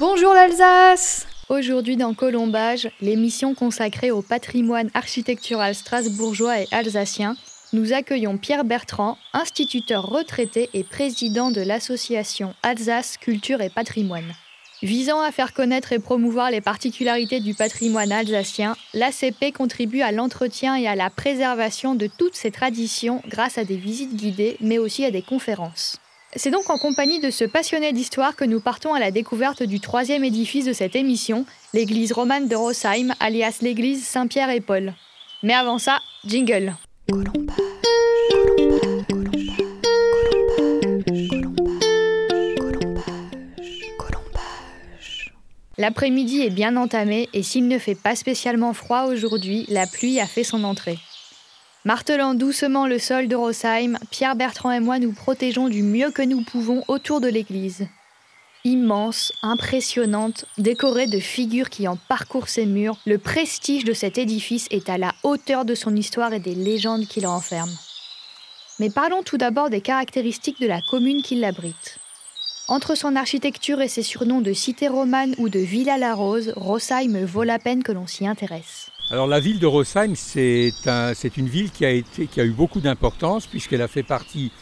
Bonjour l'Alsace Aujourd'hui dans Colombage, l'émission consacrée au patrimoine architectural strasbourgeois et alsacien, nous accueillons Pierre Bertrand, instituteur retraité et président de l'association Alsace Culture et Patrimoine. Visant à faire connaître et promouvoir les particularités du patrimoine alsacien, l'ACP contribue à l'entretien et à la préservation de toutes ces traditions grâce à des visites guidées, mais aussi à des conférences. C'est donc en compagnie de ce passionné d'histoire que nous partons à la découverte du troisième édifice de cette émission, l'église romane de Rosheim, alias l'église Saint-Pierre et Paul. Mais avant ça, jingle. L'après-midi est bien entamé et s'il ne fait pas spécialement froid aujourd'hui, la pluie a fait son entrée. Martelant doucement le sol de Rosheim, Pierre Bertrand et moi nous protégeons du mieux que nous pouvons autour de l'église. Immense, impressionnante, décorée de figures qui en parcourent ses murs, le prestige de cet édifice est à la hauteur de son histoire et des légendes qui renferment. Mais parlons tout d'abord des caractéristiques de la commune qui l'abrite. Entre son architecture et ses surnoms de cité romane ou de Villa la Rose, Rosheim vaut la peine que l'on s'y intéresse. Alors la ville de Rosheim, c'est une ville qui a, eu beaucoup d'importance puisqu'elle a fait partie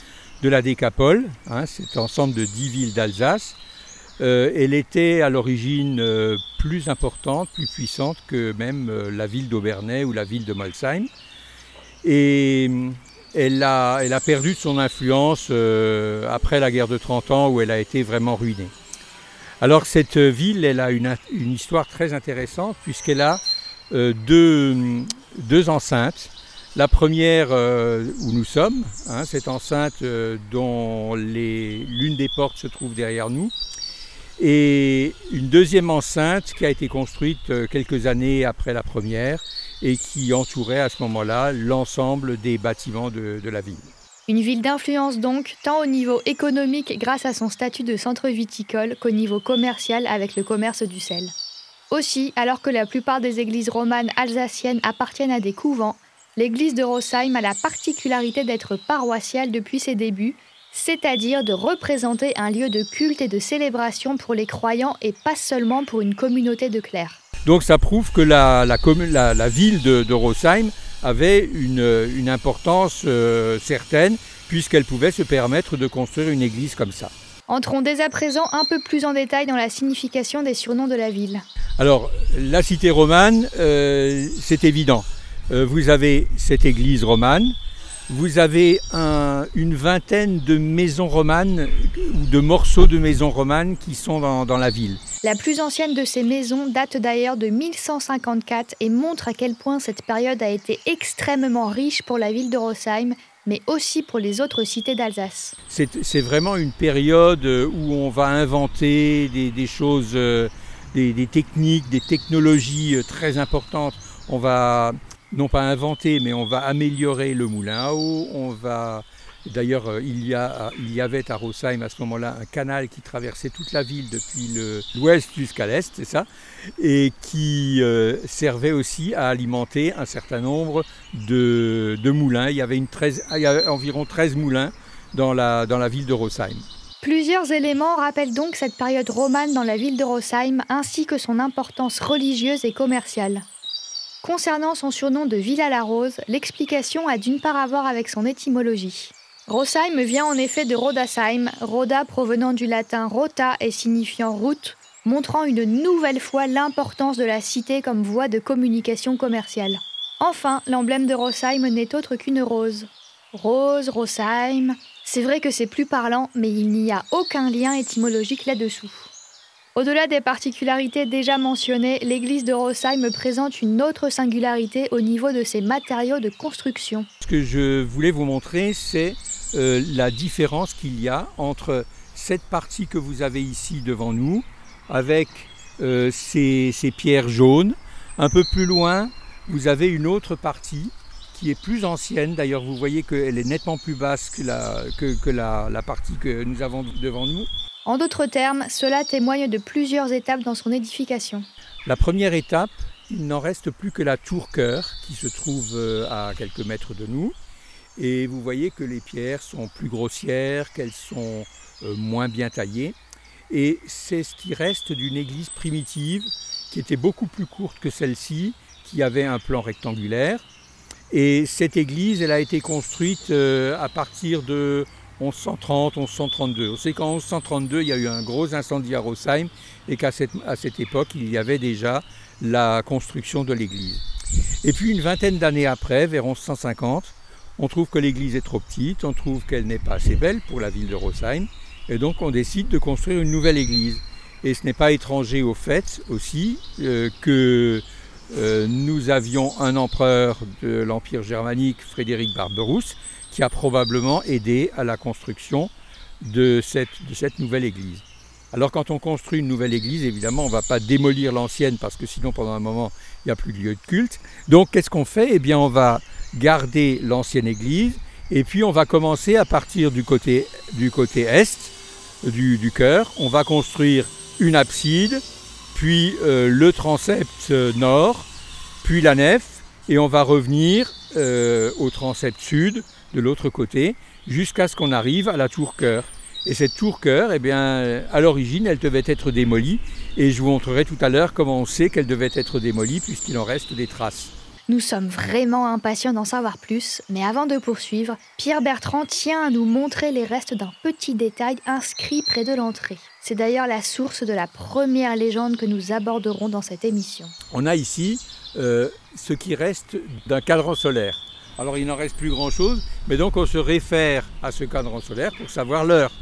de la Décapole, hein, cet ensemble de dix villes d'Alsace. Euh, elle était à l'origine euh, plus importante, plus puissante que même euh, la ville d'Aubernay ou la ville de Molsheim. Et elle a, perdu de son influence après la guerre de 30 ans où elle a été vraiment ruinée. Alors cette ville, elle a une, histoire très intéressante puisqu'elle a euh, deux, enceintes. La première euh, où nous sommes, hein, cette enceinte dont l'une des portes se trouve derrière nous, et une deuxième enceinte qui a été construite quelques années après la première et qui entourait à ce moment-là l'ensemble des bâtiments de, la ville. Une ville d'influence donc, tant au niveau économique grâce à son statut de centre viticole qu'au niveau commercial avec le commerce du sel. Aussi, alors que la plupart des églises romanes alsaciennes appartiennent à des couvents, l'église de Rosheim a la particularité d'être paroissiale depuis ses débuts, c'est-à-dire de représenter un lieu de culte et de célébration pour les croyants et pas seulement pour une communauté de clercs. Donc ça prouve que la, ville de, Rosheim avait une, importance euh, certaine puisqu'elle pouvait se permettre de construire une église comme ça. Entrons dès à présent un peu plus en détail dans la signification des surnoms de la ville. Alors, la cité romane, euh, c'est évident. Euh, vous avez cette église romane, vous avez une vingtaine de maisons romanes ou de morceaux de maisons romanes qui sont dans, la ville. La plus ancienne de ces maisons date d'ailleurs de 1154 et montre à quel point cette période a été extrêmement riche pour la ville de Rosheim, mais aussi pour les autres cités d'Alsace. C'est vraiment une période où on va inventer des, choses, euh, des, des techniques, des technologies euh, très importantes. On va non pas inventer, mais on va améliorer le moulin à eau. On va D'ailleurs, euh, il, y il y avait à Rosheim à ce moment-là un canal qui traversait toute la ville depuis l'ouest jusqu'à l'est, c'est ça, et qui euh, servait aussi à alimenter un certain nombre de, moulins. Il y, avait environ 13 moulins dans la, dans la ville de Rosheim. Plusieurs éléments rappellent donc cette période romane dans la ville de Rosheim ainsi que son importance religieuse et commerciale. Concernant son surnom de Villa la Rose, l'explication a d'une part à voir avec son étymologie. Rosheim vient en effet de Rodasheim, Roda provenant du latin rota et signifiant route, montrant une nouvelle fois l'importance de la cité comme voie de communication commerciale. Enfin, l'emblème de Rosheim n'est autre qu'une rose. Rose, Rosheim, c'est vrai que c'est plus parlant, mais il n'y a aucun lien étymologique là-dessous. Au-delà des particularités déjà mentionnées, l'église de Rosheim présente une autre singularité au niveau de ses matériaux de construction. Ce que je voulais vous montrer, c'est euh, la différence qu'il y a entre cette partie que vous avez ici devant nous, avec euh, ces, pierres jaunes. Un peu plus loin, vous avez une autre partie qui est plus ancienne. D'ailleurs, vous voyez qu'elle est nettement plus basse que, la partie que nous avons devant nous. En d'autres termes, cela témoigne de plusieurs étapes dans son édification. La première étape, il n'en reste plus que la tour cœur qui se trouve euh, à quelques mètres de nous. Et vous voyez que les pierres sont plus grossières, qu'elles sont euh, moins bien taillées. Et c'est ce qui reste d'une église primitive qui était beaucoup plus courte que celle-ci, qui avait un plan rectangulaire. Et cette église, elle a été construite euh, à partir de 1130, 1132. On sait qu'en 1132, il y a eu un gros incendie à Rosheim et qu'à cette, époque, il y avait déjà la construction de l'église. Et puis une vingtaine d'années après, vers 1150, on trouve que l'église est trop petite, on trouve qu'elle n'est pas assez belle pour la ville de Rosheim, et donc on décide de construire une nouvelle église. Et ce n'est pas étranger au fait aussi euh, que euh, nous avions un empereur de l'Empire germanique, Frédéric Barberousse, qui a probablement aidé à la construction de cette, nouvelle église. Alors quand on construit une nouvelle église, évidemment, on ne va pas démolir l'ancienne parce que sinon pendant un moment, il n'y a plus de lieu de culte. Donc qu'est-ce qu'on fait? Eh bien, on va garder l'ancienne église et puis on va commencer à partir du côté, est du, chœur. On va construire une abside, puis euh, le transept nord, puis la nef, et on va revenir euh, au transept sud de l'autre côté jusqu'à ce qu'on arrive à la tour chœur. Et cette tour cœur, eh bien, à l'origine, elle devait être démolie. Et je vous montrerai tout à l'heure comment on sait qu'elle devait être démolie, puisqu'il en reste des traces. Nous sommes vraiment impatients d'en savoir plus, mais avant de poursuivre, Pierre Bertrand tient à nous montrer les restes d'un petit détail inscrit près de l'entrée. C'est d'ailleurs la source de la première légende que nous aborderons dans cette émission. On a ici euh, ce qui reste d'un cadran solaire. Alors il n'en reste plus grand-chose, mais donc on se réfère à ce cadran solaire pour savoir l'heure.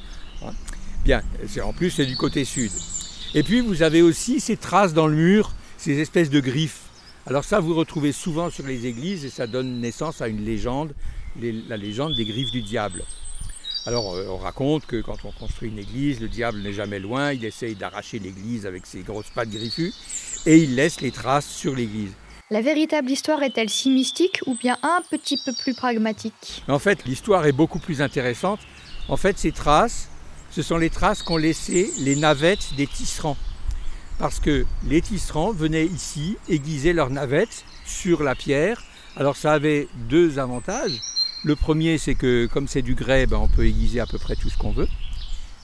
Bien, en plus c'est du côté sud. Et puis vous avez aussi ces traces dans le mur, ces espèces de griffes. Alors ça vous retrouvez souvent sur les églises et ça donne naissance à une légende, la légende des griffes du diable. Alors euh, on raconte que quand on construit une église, le diable n'est jamais loin, il essaye d'arracher l'église avec ses grosses pattes griffues et il laisse les traces sur l'église. La véritable histoire est-elle si mystique ou bien un petit peu plus pragmatique? En fait, l'histoire est beaucoup plus intéressante. En fait, ces traces, ce sont les traces qu'ont laissées les navettes des tisserands. Parce que les tisserands venaient ici aiguiser leurs navettes sur la pierre. Alors ça avait deux avantages. Le premier, c'est que comme c'est du grès, ben, on peut aiguiser à peu près tout ce qu'on veut.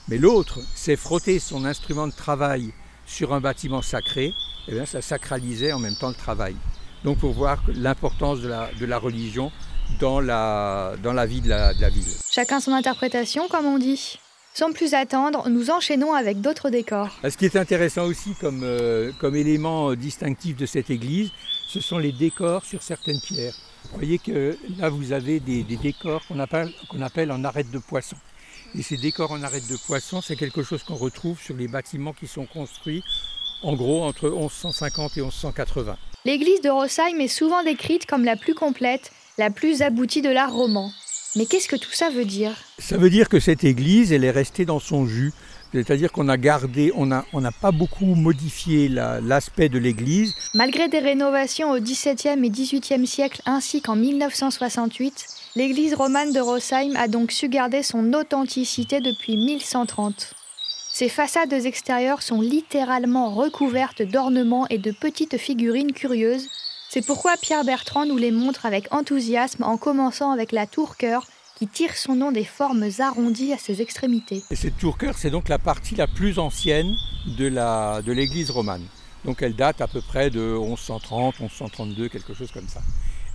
Mais l'autre, c'est frotter son instrument de travail sur un bâtiment sacré. Eh bien, ça sacralisait en même temps le travail. Donc pour voir l'importance de la, de la, religion dans la, dans la vie de la, de la ville. Chacun son interprétation, comme on dit. Sans plus attendre, nous enchaînons avec d'autres décors. Ce qui est intéressant aussi comme, euh, comme élément euh, distinctif de cette église, ce sont les décors sur certaines pierres. Vous voyez que là, vous avez des, décors qu'on appelle, qu'on appelle en arête de poisson. Et ces décors en arête de poisson, c'est quelque chose qu'on retrouve sur les bâtiments qui sont construits en gros entre 1150 et 1180. L'église de Rosheim est souvent décrite comme la plus complète, la plus aboutie de l'art roman. Mais qu'est-ce que tout ça veut dire? Ça veut dire que cette église, elle est restée dans son jus. C'est-à-dire qu'on a gardé, on n'a on pas beaucoup modifié l'aspect de l'église. Malgré des rénovations au XVIIe et XVIIIe siècle ainsi qu'en 1968, l'église romane de Rosheim a donc su garder son authenticité depuis 1130. Ses façades extérieures sont littéralement recouvertes d'ornements et de petites figurines curieuses c'est pourquoi Pierre Bertrand nous les montre avec enthousiasme en commençant avec la tour-cœur qui tire son nom des formes arrondies à ses extrémités. Et cette tour-cœur, c'est donc la partie la plus ancienne de l'église romane. Donc elle date à peu près de 1130, 1132, quelque chose comme ça.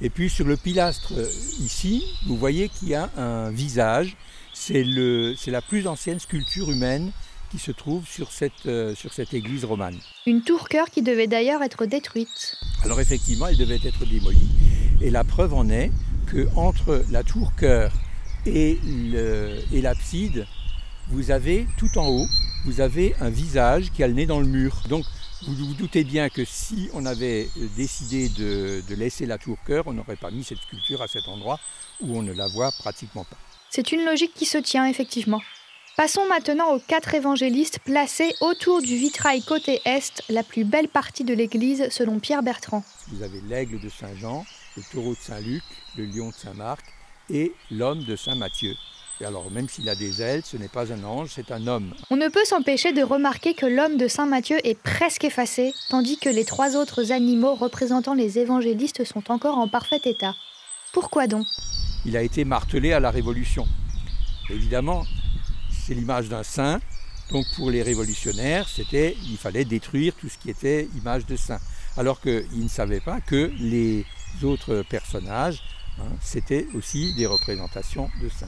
Et puis sur le pilastre euh, ici, vous voyez qu'il y a un visage. C'est la plus ancienne sculpture humaine qui se trouve sur cette, euh, sur cette église romane. Une tour-cœur qui devait d'ailleurs être détruite. Alors effectivement, elle devait être démolie. Et la preuve en est que entre la tour-cœur et l'abside, vous avez tout en haut, vous avez un visage qui a le nez dans le mur. Donc vous vous doutez bien que si on avait décidé de, de laisser la tour-cœur, on n'aurait pas mis cette sculpture à cet endroit où on ne la voit pratiquement pas. C'est une logique qui se tient effectivement. Passons maintenant aux quatre évangélistes placés autour du vitrail côté est, la plus belle partie de l'église selon Pierre Bertrand. Vous avez l'aigle de Saint Jean, le taureau de Saint Luc, le lion de Saint Marc et l'homme de Saint Matthieu. Et alors, même s'il a des ailes, ce n'est pas un ange, c'est un homme. On ne peut s'empêcher de remarquer que l'homme de Saint Matthieu est presque effacé, tandis que les trois autres animaux représentant les évangélistes sont encore en parfait état. Pourquoi donc? Il a été martelé à la Révolution. Évidemment, c'est l'image d'un saint, Donc pour les révolutionnaires, c'était il fallait détruire tout ce qui était image de saint. Alors qu'ils ne savaient pas que les autres personnages, hein, c'était aussi des représentations de saints.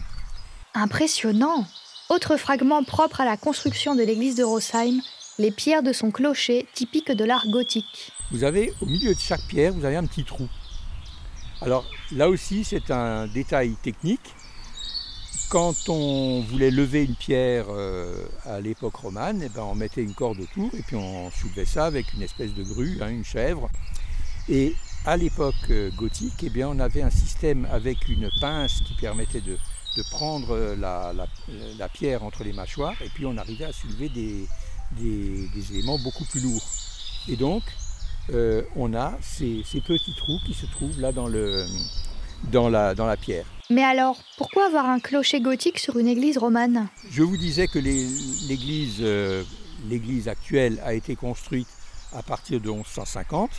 Impressionnant Autre fragment propre à la construction de l'église de Rosheim, les pierres de son clocher typiques de l'art gothique. Vous avez au milieu de chaque pierre, vous avez un petit trou. Alors là aussi, c'est un détail technique. Quand on voulait lever une pierre euh, à l'époque romane, eh ben, on mettait une corde autour et puis on soulevait ça avec une espèce de grue, hein, une chèvre. Et à l'époque euh, gothique, eh bien, on avait un système avec une pince qui permettait de, prendre la, pierre entre les mâchoires et puis on arrivait à soulever des, éléments beaucoup plus lourds. Et donc, euh, on a ces, petits trous qui se trouvent là dans, le, dans, la, dans la pierre. Mais alors, pourquoi avoir un clocher gothique sur une église romane? Je vous disais que l'église, euh, l'église actuelle a été construite à partir de 1150.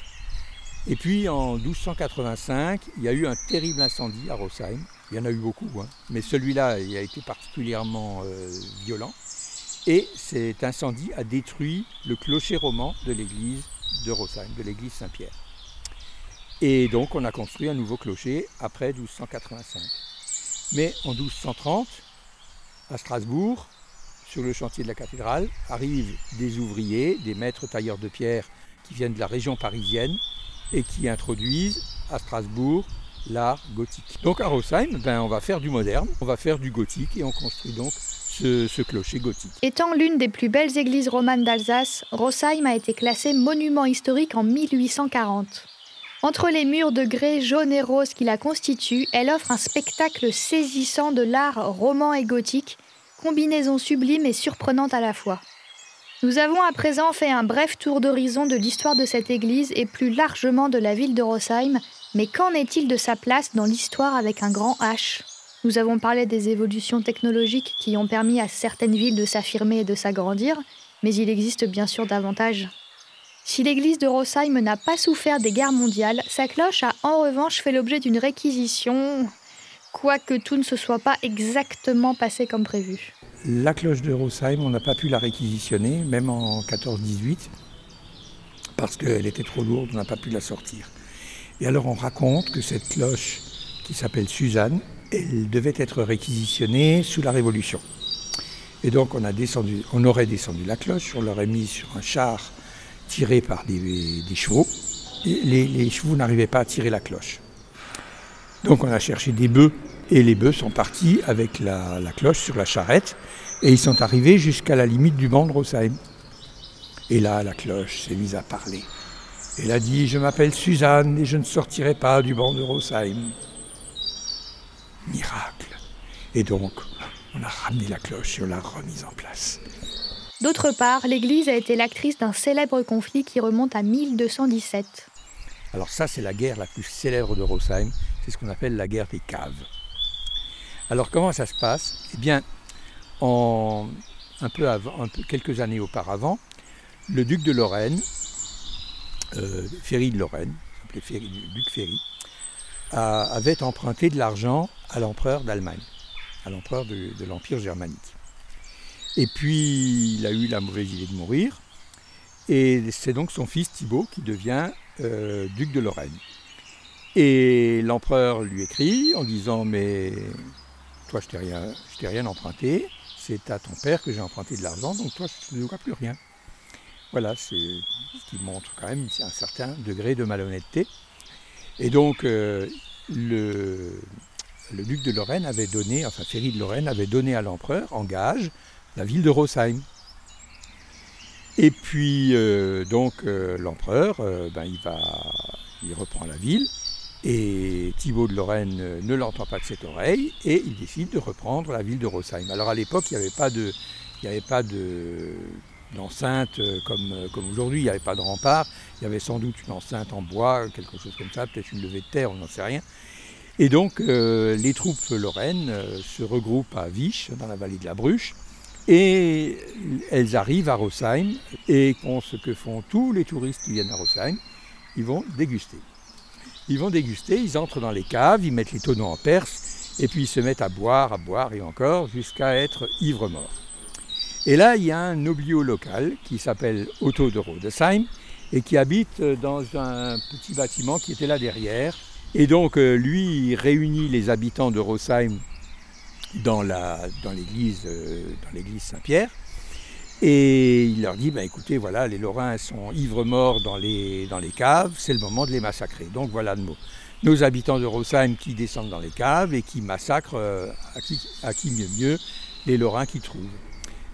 Et puis en 1285, il y a eu un terrible incendie à Rosheim. Il y en a eu beaucoup, hein. mais celui-là il a été particulièrement euh, violent. Et cet incendie a détruit le clocher roman de l'église de Rosheim, de l'église Saint-Pierre. Et donc on a construit un nouveau clocher après 1285. Mais en 1230, à Strasbourg, sur le chantier de la cathédrale, arrivent des ouvriers, des maîtres tailleurs de pierre qui viennent de la région parisienne et qui introduisent à Strasbourg l'art gothique. Donc à Rosheim, ben, on va faire du moderne, on va faire du gothique et on construit donc ce, clocher gothique. Étant l'une des plus belles églises romanes d'Alsace, Rosheim a été classé monument historique en 1840. Entre les murs de grès jaune et rose qui la constituent, elle offre un spectacle saisissant de l'art roman et gothique, combinaison sublime et surprenante à la fois. Nous avons à présent fait un bref tour d'horizon de l'histoire de cette église et plus largement de la ville de Rosheim, mais qu'en est-il de sa place dans l'histoire avec un grand H? Nous avons parlé des évolutions technologiques qui ont permis à certaines villes de s'affirmer et de s'agrandir, mais il existe bien sûr davantage. Si l'église de Rosheim n'a pas souffert des guerres mondiales, sa cloche a en revanche fait l'objet d'une réquisition, quoique tout ne se soit pas exactement passé comme prévu. La cloche de Rosheim, on n'a pas pu la réquisitionner, même en 14-18, parce qu'elle était trop lourde, on n'a pas pu la sortir. Et alors on raconte que cette cloche, qui s'appelle Suzanne, elle devait être réquisitionnée sous la Révolution. Et donc on, a descendu, on aurait descendu la cloche, on l'aurait mis sur un char tiré par des, chevaux. Et les, chevaux n'arrivaient pas à tirer la cloche. Donc on a cherché des bœufs et les bœufs sont partis avec la, cloche sur la charrette et ils sont arrivés jusqu'à la limite du banc de Rosheim. Et là, la cloche s'est mise à parler. Elle a dit Je m'appelle Suzanne et je ne sortirai pas du banc de Rosheim miracle. Et donc, on a ramené la cloche et on l'a remise en place. D'autre part, l'Église a été l'actrice d'un célèbre conflit qui remonte à 1217. Alors ça, c'est la guerre la plus célèbre de Rosheim. C'est ce qu'on appelle la guerre des caves. Alors comment ça se passe? Eh bien, en, un peu quelques années auparavant, le duc de Lorraine, euh, Ferry de Lorraine, s'appelait duc Ferry, avait emprunté de l'argent à l'empereur d'Allemagne, à l'empereur de, l'Empire germanique. Et puis il a eu la mauvaise idée de mourir, et c'est donc son fils Thibault qui devient euh, duc de Lorraine. Et l'empereur lui écrit en disant Mais toi, je t'ai rien, t'ai rien emprunté, c'est à ton père que j'ai emprunté de l'argent, donc toi, je ne dois plus rien. Voilà, c'est ce qui montre quand même un certain degré de malhonnêteté. Et donc, euh, le, duc de Lorraine avait donné, enfin Ferry de Lorraine avait donné à l'empereur en gage la ville de Rosheim. Et puis, euh, donc, euh, l'empereur, ben, il, va, il reprend la ville. Et Thibaut de Lorraine ne l'entend pas de cette oreille et il décide de reprendre la ville de Rosheim. Alors à l'époque, il n'y avait pas de, il n'y avait pas de, d'enceinte euh, comme, euh, comme aujourd'hui. Il n'y avait pas de rempart, il y avait sans doute une enceinte en bois, quelque chose comme ça, peut-être une levée de terre, on n'en sait rien. Et donc euh, les troupes lorraines se regroupent à Viche, dans la vallée de la Bruche, et elles arrivent à Rosheim et font ce que font tous les touristes qui viennent à Rosheim, ils vont déguster. Ils vont déguster, ils entrent dans les caves, ils mettent les tonneaux en perse, et puis ils se mettent à boire, à boire et encore, jusqu'à être ivres morts. Et là, il y a un noblio local qui s'appelle Otto de Rodesheim et qui habite dans un petit bâtiment qui était là derrière. Et donc, euh, lui, il réunit les habitants de Rosheim dans l'église dans l'église Saint-Pierre. Et il leur dit, bah, écoutez, voilà, les Lorrains sont ivres morts dans les, caves, c'est le moment de les massacrer. Donc voilà le mot. Nos habitants de Rosheim qui descendent dans les caves et qui massacrent, euh, à, qui, mieux mieux, les Lorrains qui trouvent.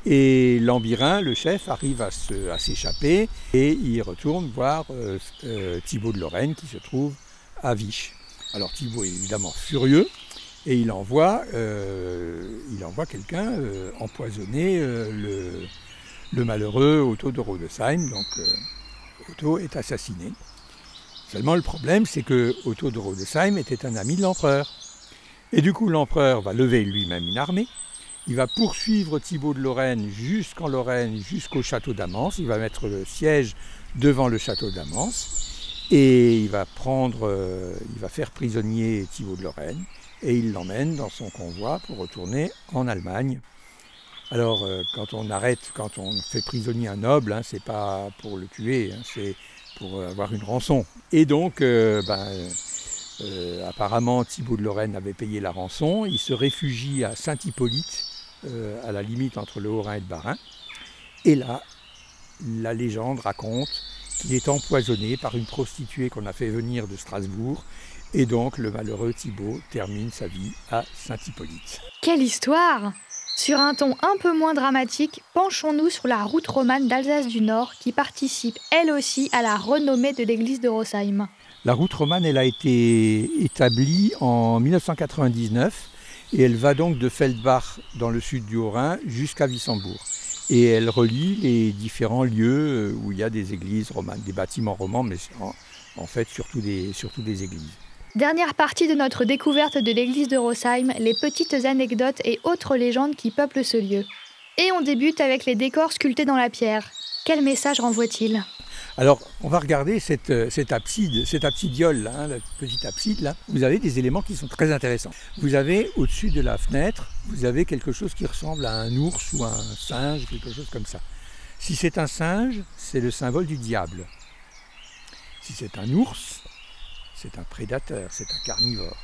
Et Lambirin, le chef, arrive à, s'échapper et il retourne voir euh, euh, Thibaut de Lorraine qui se trouve à Viche. Alors Thibaut est évidemment furieux et il envoie, il envoie quelqu'un empoisonner le, le malheureux Otto de Rodesheim. Donc Otto est assassiné. Seulement le problème, c'est que Otto de Rodesheim était un ami de l'empereur. Et du coup, l'empereur va lever lui-même une armée. Il va poursuivre Thibaut de Lorraine jusqu'en Lorraine, jusqu'au château d'Amance. Il va mettre le siège devant le château d'Amance. Et il va prendre, euh, il va faire prisonnier Thibaut de Lorraine. Et il l'emmène dans son convoi pour retourner en Allemagne. Alors, euh, quand on arrête, quand on fait prisonnier un noble, hein, c'est pas pour le tuer, hein, c'est pour avoir une rançon. Et donc, euh, ben, euh, apparemment, Thibaut de Lorraine avait payé la rançon. Il se réfugie à Saint-Hippolyte, euh, à la limite entre le Haut-Rhin et le Bas-Rhin. Et là, la légende raconte qu'il est empoisonné par une prostituée qu'on a fait venir de Strasbourg. Et donc, le malheureux Thibaut termine sa vie à Saint-Hippolyte. Quelle histoire sur un ton un peu moins dramatique, penchons-nous sur la route romane d'Alsace du Nord qui participe elle aussi à la renommée de l'église de Rosheim. La route romane, elle a été établie en 1999 et elle va donc de Feldbach dans le sud du Haut-Rhin jusqu'à Wissembourg. Et elle relie les différents lieux où il y a des églises romanes, des bâtiments romans, mais en, fait surtout des églises. Dernière partie de notre découverte de l'église de Rosheim, les petites anecdotes et autres légendes qui peuplent ce lieu. Et on débute avec les décors sculptés dans la pierre. Quel message renvoie-t-il? Alors, on va regarder cette, euh, abside, cette absidiole, hein, la petite abside. Vous avez des éléments qui sont très intéressants. Vous avez au-dessus de la fenêtre, vous avez quelque chose qui ressemble à un ours ou un singe, quelque chose comme ça. Si c'est un singe, c'est le symbole du diable. Si c'est un ours, c'est un prédateur, c'est un carnivore.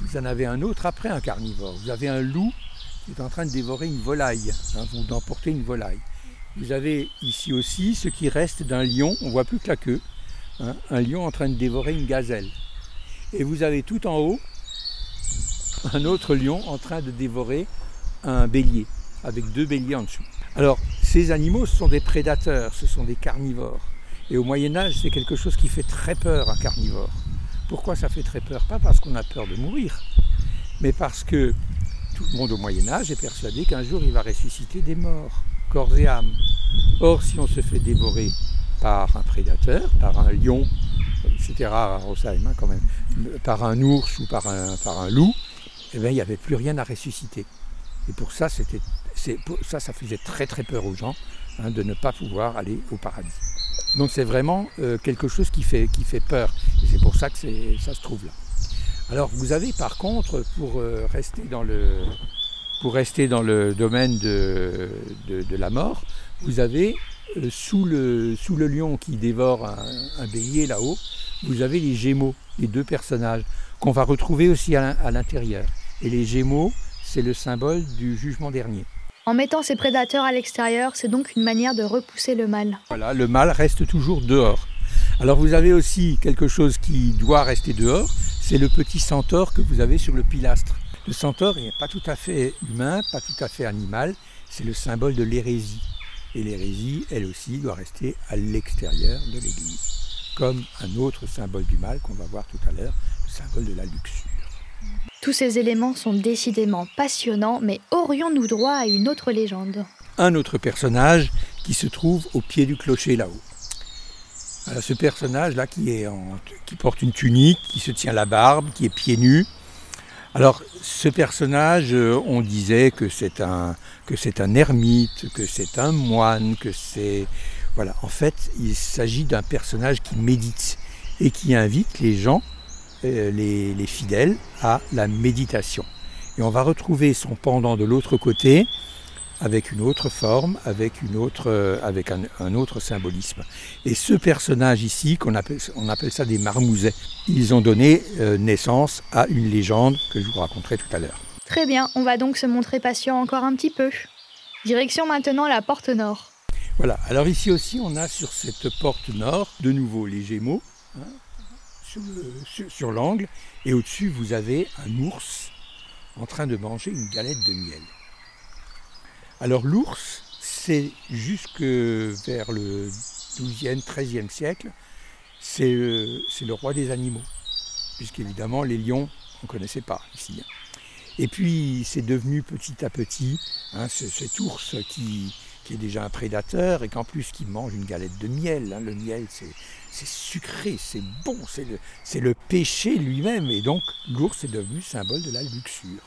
Vous en avez un autre après un carnivore. Vous avez un loup qui est en train de dévorer une volaille, hein, vous d'emporter une volaille. Vous avez ici aussi ce qui reste d'un lion, on voit plus que la queue, hein, un lion en train de dévorer une gazelle. Et vous avez tout en haut un autre lion en train de dévorer un bélier, avec deux béliers en dessous. Alors, ces animaux, ce sont des prédateurs, ce sont des carnivores. Et au Moyen Âge, c'est quelque chose qui fait très peur, un carnivore. Pourquoi ça fait très peur? Pas parce qu'on a peur de mourir, mais parce que tout le monde au Moyen Âge est persuadé qu'un jour il va ressusciter des morts, corps et âme. Or, si on se fait dévorer par un prédateur, par un lion, rare à Rosheim quand même, par un ours ou par un, loup, eh il n'y avait plus rien à ressusciter. Et pour ça, ça faisait très très peur aux gens hein, de ne pas pouvoir aller au paradis. Donc c'est vraiment euh, quelque chose qui fait, peur. Et c'est pour ça que ça se trouve là. Alors vous avez par contre, pour, euh, rester, dans le, domaine de, la mort, vous avez euh, sous, le, lion qui dévore un bélier là-haut, vous avez les gémeaux, les deux personnages, qu'on va retrouver aussi à l'intérieur. Et les gémeaux, c'est le symbole du jugement dernier. En mettant ces prédateurs à l'extérieur, c'est donc une manière de repousser le mal. Voilà, le mal reste toujours dehors. Alors vous avez aussi quelque chose qui doit rester dehors, c'est le petit centaure que vous avez sur le pilastre. Le centaure n'est pas tout à fait humain, pas tout à fait animal, c'est le symbole de l'hérésie. Et l'hérésie, elle aussi, doit rester à l'extérieur de l'Église, comme un autre symbole du mal qu'on va voir tout à l'heure, le symbole de la luxure. Tous ces éléments sont décidément passionnants, mais aurions-nous droit à une autre légende? Un autre personnage qui se trouve au pied du clocher là-haut. ce personnage-là qui, qui porte une tunique, qui se tient la barbe, qui est pieds nus. Alors ce personnage, euh, on disait que c'est un, que c'est un ermite, que c'est un moine, que c'est... Voilà, en fait, il s'agit d'un personnage qui médite et qui invite les gens euh, les, fidèles à la méditation. Et on va retrouver son pendant de l'autre côté, avec une autre forme, avec, une autre, euh, avec un, autre symbolisme. Et ce personnage ici, qu'on appelle, on appelle ça des marmousets, ils ont donné euh, naissance à une légende que je vous raconterai tout à l'heure. Très bien, on va donc se montrer patient encore un petit peu. Direction maintenant la porte nord. Voilà, alors ici aussi on a sur cette porte nord de nouveau les Gémeaux hein, sur l'angle et au-dessus vous avez un ours en train de manger une galette de miel. Alors l'ours, c'est jusque vers le 12e, 13e siècle, euh, c'est le roi des animaux, puisqu'évidemment les lions, on ne connaissait pas ici. Hein. Et puis c'est devenu petit à petit hein, cet ours qui, est déjà un prédateur et qu'en plus qui mange une galette de miel. Hein. Le miel, c'est sucré, c'est bon, c'est le, le, péché lui-même. Et donc l'ours est devenu symbole de la luxure.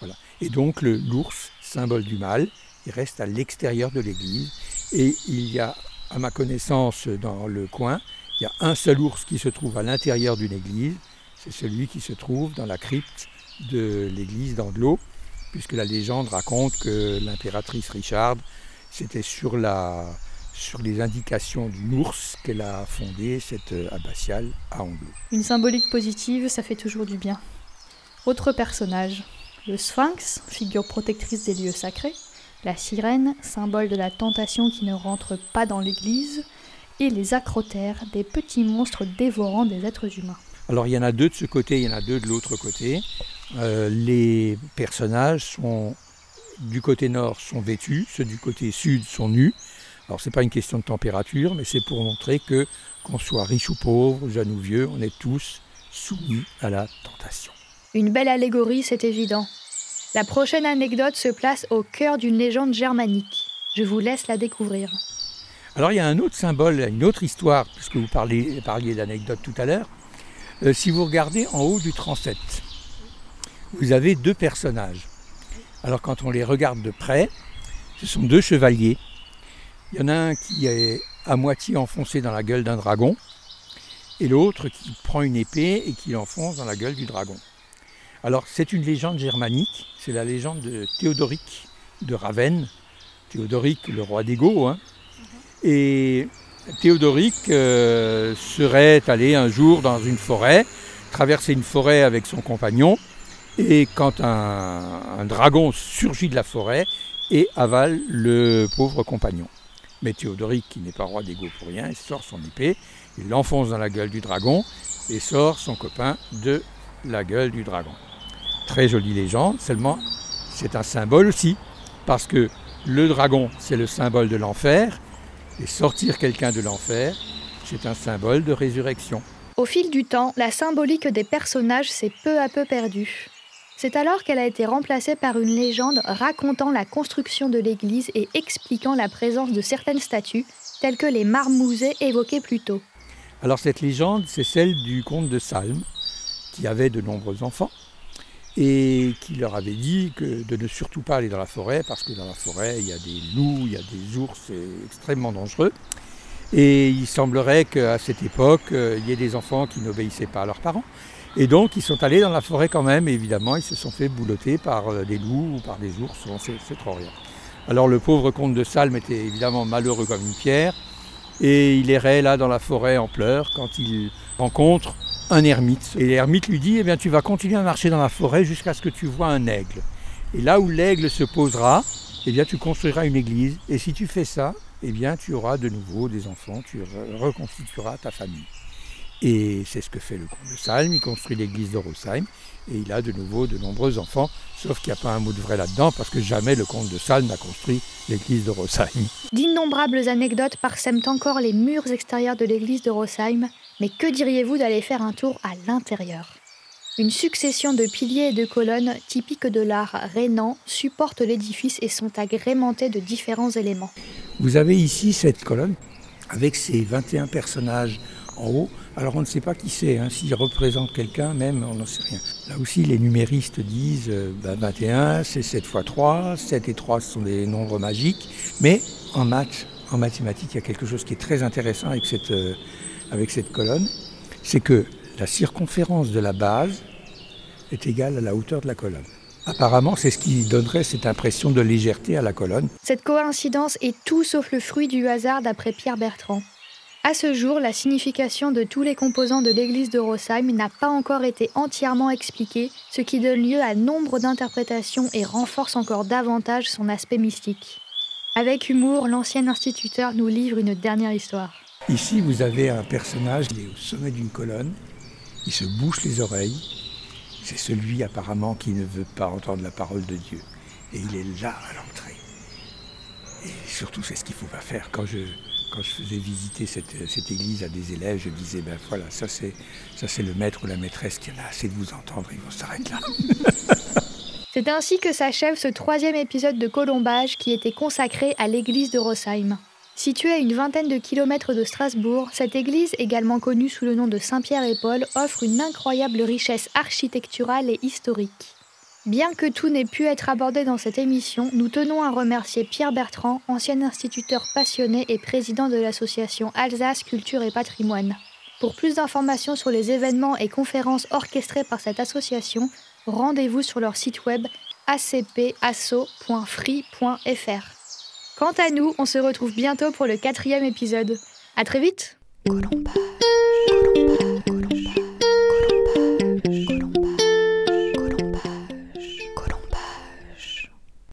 Voilà. Et donc l'ours, symbole du mal, il reste à l'extérieur de l'église. Et il y a, à ma connaissance, dans le coin, il y a un seul ours qui se trouve à l'intérieur d'une église. C'est celui qui se trouve dans la crypte de l'église d'Andelot, puisque la légende raconte que l'impératrice Richarde, c'était sur, la, sur les indications d'une ours qu'elle a fondé cette abbatiale à Andelot. Une symbolique positive, ça fait toujours du bien. Autre personnage, le sphinx, figure protectrice des lieux sacrés, la sirène, symbole de la tentation qui ne rentre pas dans l'église, et les acrotères, des petits monstres dévorant des êtres humains. Alors il y en a deux de ce côté, il y en a deux de l'autre côté. Euh, les personnages sont du côté nord sont vêtus, ceux du côté sud sont nus. Alors c'est pas une question de température, mais c'est pour montrer que qu'on soit riche ou pauvre, jeune ou vieux, on est tous soumis à la tentation. Une belle allégorie, c'est évident. La prochaine anecdote se place au cœur d'une légende germanique. Je vous laisse la découvrir. Alors il y a un autre symbole, une autre histoire, puisque vous parliez, parliez d'anecdote tout à l'heure. Euh, si vous regardez en haut du transept, vous avez deux personnages. Alors quand on les regarde de près, ce sont deux chevaliers. Il y en a un qui est à moitié enfoncé dans la gueule d'un dragon, et l'autre qui prend une épée et qui l'enfonce dans la gueule du dragon. Alors c'est une légende germanique, c'est la légende de Théodoric de Ravenne, Théodoric le roi des. Hein. Et Théodoric euh, serait allé un jour dans une forêt, traverser une forêt avec son compagnon, et quand un, dragon surgit de la forêt et avale le pauvre compagnon. Mais Théodoric, qui n'est pas roi des pour rien, sort son épée, il l'enfonce dans la gueule du dragon et sort son copain de la gueule du dragon. Très jolie légende, seulement c'est un symbole aussi, parce que le dragon, c'est le symbole de l'enfer, et sortir quelqu'un de l'enfer, c'est un symbole de résurrection. Au fil du temps, la symbolique des personnages s'est peu à peu perdue. C'est alors qu'elle a été remplacée par une légende racontant la construction de l'église et expliquant la présence de certaines statues, telles que les marmousets évoqués plus tôt. Alors cette légende, c'est celle du comte de Salm, qui avait de nombreux enfants, et qui leur avait dit de ne surtout pas aller dans la forêt parce que dans la forêt il y a des loups, il y a des ours, c'est extrêmement dangereux. Et il semblerait qu'à cette époque, euh, il y ait des enfants qui n'obéissaient pas à leurs parents. Et donc ils sont allés dans la forêt quand même, et évidemment ils se sont fait boulotter par euh, des loups ou par des ours, c'est trop rien. Alors le pauvre comte de Salm était évidemment malheureux comme une pierre, et il errait là dans la forêt en pleurs quand il rencontre un ermite. Et l'ermite lui dit, eh bien, tu vas continuer à marcher dans la forêt jusqu'à ce que tu vois un aigle. Et là où l'aigle se posera, eh bien, tu construiras une église. Et si tu fais ça, eh bien, tu auras de nouveau des enfants, tu reconstitueras ta famille. Et c'est ce que fait le comte de Salm. Il construit l'église de Rosheim et il a de nouveau de nombreux enfants, sauf qu'il n'y a pas un mot de vrai là-dedans parce que jamais le comte de Salm n'a construit l'église de Rosheim. D'innombrables anecdotes parsèment encore les murs extérieurs de l'église de Rosheim, mais que diriez-vous d'aller faire un tour à l'intérieur? Une succession de piliers et de colonnes typiques de l'art rhénan supportent l'édifice et sont agrémentés de différents éléments. Vous avez ici cette colonne avec ses 21 personnages en haut. Alors on ne sait pas qui c'est, hein. s'il représente quelqu'un même, on n'en sait rien. Là aussi, les numéristes disent 21, euh, bah, c'est 7 x 3, 7 et 3 ce sont des nombres magiques, mais en maths, en mathématiques, il y a quelque chose qui est très intéressant euh, avec cette colonne, c'est que la circonférence de la base est égale à la hauteur de la colonne. Apparemment, c'est ce qui donnerait cette impression de légèreté à la colonne. Cette coïncidence est tout sauf le fruit du hasard d'après Pierre Bertrand. À ce jour, la signification de tous les composants de l'église de Rosheim n'a pas encore été entièrement expliquée, ce qui donne lieu à nombre d'interprétations et renforce encore davantage son aspect mystique. Avec humour, l'ancien instituteur nous livre une dernière histoire. Ici, vous avez un personnage, il est au sommet d'une colonne, il se bouche les oreilles, c'est celui apparemment qui ne veut pas entendre la parole de Dieu. Et il est là à l'entrée. Et surtout, c'est ce qu'il faut pas faire. Quand je, quand je faisais visiter cette, église à des élèves, je disais, ben voilà, ça c'est, ça c'est le maître ou la maîtresse qui en a assez de vous entendre, ils vont s'arrêter là. c'est ainsi que s'achève ce troisième épisode de Colombage qui était consacré à l'église de Rosheim. Située à une vingtaine de kilomètres de Strasbourg, cette église, également connue sous le nom de Saint-Pierre et Paul, offre une incroyable richesse architecturale et historique. Bien que tout n'ait pu être abordé dans cette émission, nous tenons à remercier Pierre Bertrand, ancien instituteur passionné et président de l'association Alsace Culture et Patrimoine. Pour plus d'informations sur les événements et conférences orchestrées par cette association, rendez-vous sur leur site web acpasso.free.fr. Quant à nous, on se retrouve bientôt pour le quatrième épisode. À très vite.